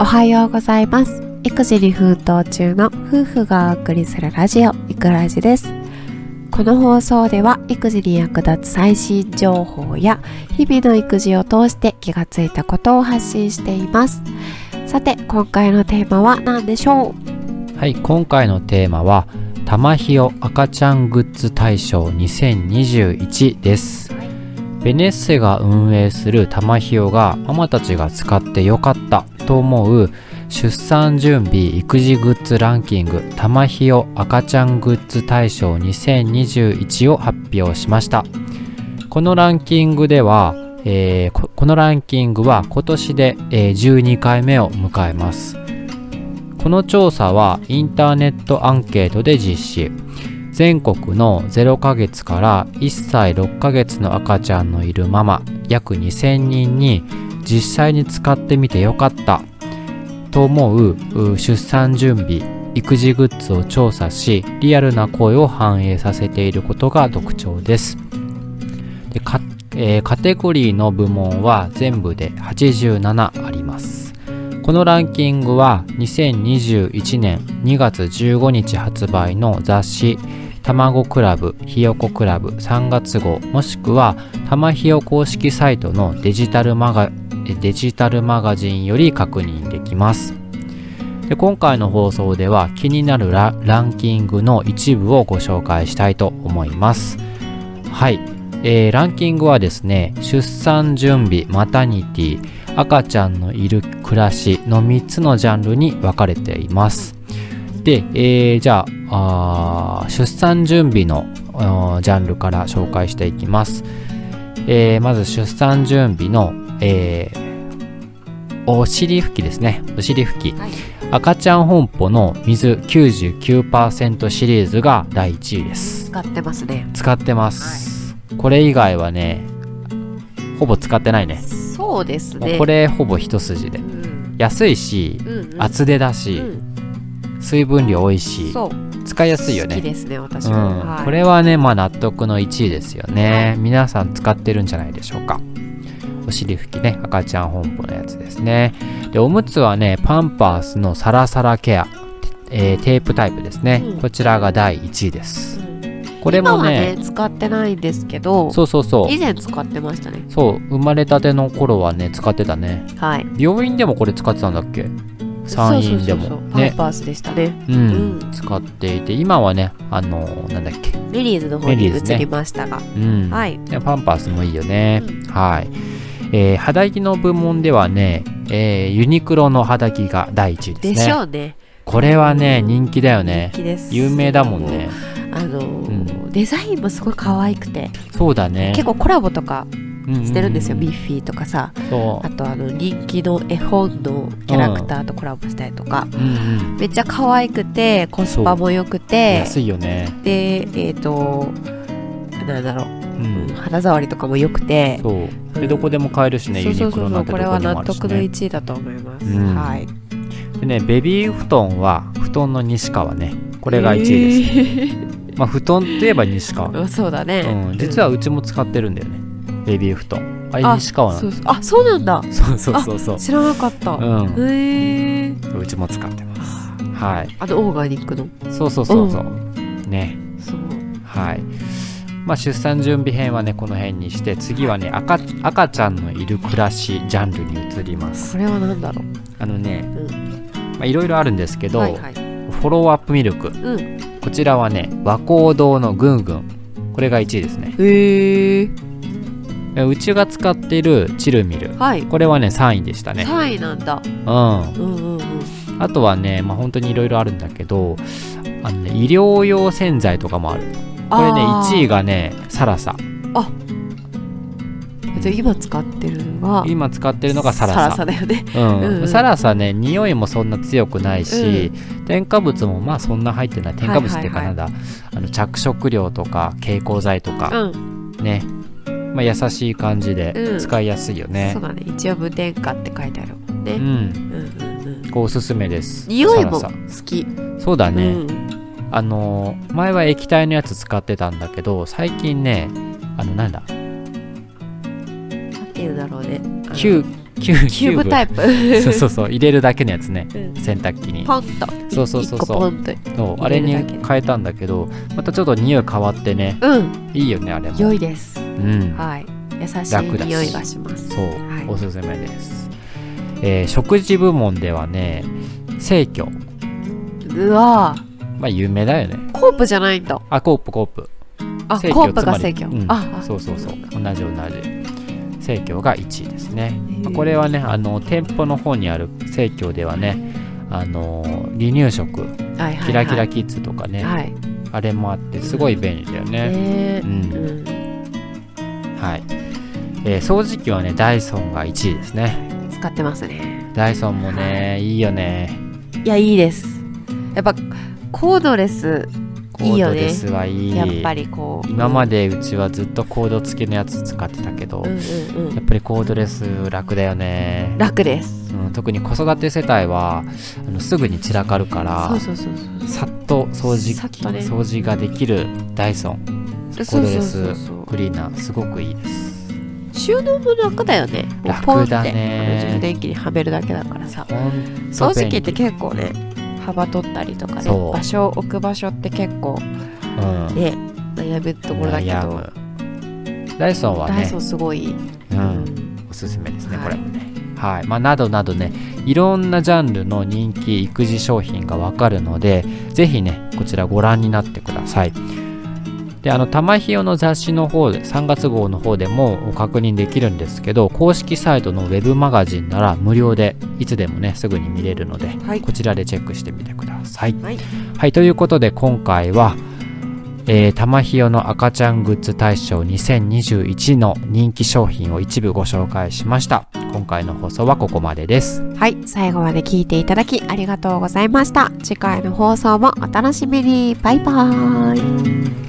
おはようございます。育児に奮闘中の夫婦がお送りするラジオいくラジです。この放送では育児に役立つ最新情報や日々の育児を通して気がついたことを発信しています。さて今回のテーマは何でしょう？はい今回のテーマは玉ひよ赤ちゃんグッズ大賞2021です。ベネッセが運営する玉ひよがママたちが使ってよかったと思う出産準備育児グッズランキング玉ひよ赤ちゃんグッズ大賞2021を発表しました。このランキングでは、えー、このランキングは今年で、えー、12回目を迎えます。この調査はインターネットアンケートで実施。全国の0ヶ月から1歳6ヶ月の赤ちゃんのいるママ約2000人に実際に使ってみてよかった。と思う出産準備育児グッズを調査しリアルな声を反映させていることが特徴です。でカ,、えー、カテゴリーの部門は全部で87あります。このランキングは2021年2月15日発売の雑誌卵クラブ、ひよこクラブ3月号もしくはたまひよ公式サイトのデジタルマガデジタルマガジンより確認できます。で今回の放送では気になるランキングの一部をご紹介したいと思います。はい、えー、ランキングはですね、出産準備、マタニティ、赤ちゃんのいる暮らしの3つのジャンルに分かれています。で、えー、じゃあ出産準備のジャンルから紹介していきます。えー、まず出産準備の、えー、お尻拭きですね。お尻拭き。はい、赤ちゃん本舗の水99%シリーズが第1位です。使ってますね。使ってます。はい、これ以外はね、ほぼ使ってないね。そうですね。これほぼ一筋で。うん、安いし、うんうん、厚手だし、うん水分量多いし使いやすいよね好きですね私も、うんはい、これはねまあ納得の1位ですよね皆さん使ってるんじゃないでしょうかお尻拭きね赤ちゃん本舗のやつですね。でおむつはねパンパースのサラサラケア、えー、テープタイプですね、うん、こちらが第1位です、これもね、ね、使ってないんですけどそうそうそう。以前使ってましたね。そう生まれたての頃はね使ってたね。はい。病院でもこれ使ってたんだっけ？山陰でも。ね。パースでしたね、うん、うん、使っていて今はねあのなんだっけ？メリーズの方に移りましたが、ね、うん、はいパンパースもいいよね、うん、はいえー、肌着の部門ではね、えー、ユニクロの肌着が第一位ですね。でしょうね。これはね、人気だよね。有名だもんね。あのー、デザインもすごい可愛くて。そうだね。結構コラボとかしてるんですよ、ビッフィーとかさ。あとあの人気の絵本のキャラクターとコラボしたりとか、うんうん、めっちゃ可愛くてコスパも良くて。安いよね。でえっ、ー、となんだろう、うん、肌触りとかも良くて。そう。でどこでも買えるしね、そうそうそうそうこれは納得の1位だと思います、うん、はい。でねベビー布団は布団の西川ね。これが1位です、えー、まあ布団といえば西川。そうだね、うん、実はうちも使ってるんだよね、ベビー布団。あれ西川なんあそうなんだ。そうそうそうそう。知らなかった。うん。へえうちも使ってます。はい。あとオーガニックの。そうそうそうそう、ね。そう。はいまあ出産準備編はねこの辺にして次はね赤赤ちゃんのいる暮らしジャンルに移ります。これは何だろう？あのね、いろいろあるんですけど、はいはい、フォローアップミルク、うん、こちらはね和光堂のぐんぐん。これが1位ですね。へえうちが使っているチルミル、はい、これはね3位でしたね。3位なんだ、うん、うんうんうん。あとはね、まあ、本当にいろいろあるんだけどあの、ね、医療用洗剤とかもあるこれね1位がねサラサ。あ。今使ってるのが今使ってるのがサラサ。サラサだよね、うん、うん、サラサね匂いもそんな強くないし、うん、添加物もまあそんな入ってない。添加物っていうかなんだ、はいはいはい、あの着色料とか蛍光剤とか、うん、ね。まあ、優しい感じで使いやすいよね、うん、そうだね。一応無添加って書いてあるもんね、うん、うんうんうん。こうおすすめです。匂いも好き。そうだね、うん、あの前は液体のやつ使ってたんだけど最近ねあのなんだ？なんていうんだろうね。キュキューキューブタイプ。そうそうそう入れるだけのやつねうん。洗濯機に。ポンと。そうそうそうそう。あれに変えたんだけどまたちょっと匂い変わってねうん。いいよねあれも。良いです。うん。はい。優しい匂いがします。そう、はい。おすすめです、えー食事部門ではね生協。うわまあ有名だよね。コープじゃないんだ。あコープコープ。あコープが生協うん。あ。あそうそうそう。同じ同じ。生協が1位ですね、まあこれはねあの店舗の方にある生協ではねあの離乳食。はいはいはい。キラキラキッズとかね、はい。あれもあってすごい便利だよね、ねうん。うん。はい、えー掃除機はねダイソンが1位ですね。使ってますね。ダイソンもねいいよね。いやいいです。やっぱコードレスコードレスはいい。やっぱりこう。今までうちはずっとコード付きのやつ使ってたけど、うんうんうん。やっぱりコードレス楽だよね、楽です。うん、特に子育て世帯はあのすぐに散らかるからさっと掃除機、ね。掃除ができるダイソン。コードレスクリーナーすごくいいです。収納も楽だよね。楽だね。電器にはめるだけだからさ。掃除機って結構ね幅取ったりとかね場所置く場所って結構うん。ね悩むところだけど。ダイソンはねダイソンすごい、う、うんん。おすすめですね、はい。これもね。はい。まあなどなどねいろんなジャンルの人気育児商品がわかるのでぜひねこちらご覧になってくださいであの玉ひよの雑誌の方で3月号の方でも確認できるんですけど公式サイトのウェブマガジンなら無料でいつでもねすぐに見れるので、はい。こちらでチェックしてみてください。はい。はい、ということで今回は、えー、玉ひよの赤ちゃんグッズ大賞2021の人気商品を一部ご紹介しました。今回の放送はここまでです。はい。最後まで聞いていただきありがとうございました。次回の放送もお楽しみに。バイバーイ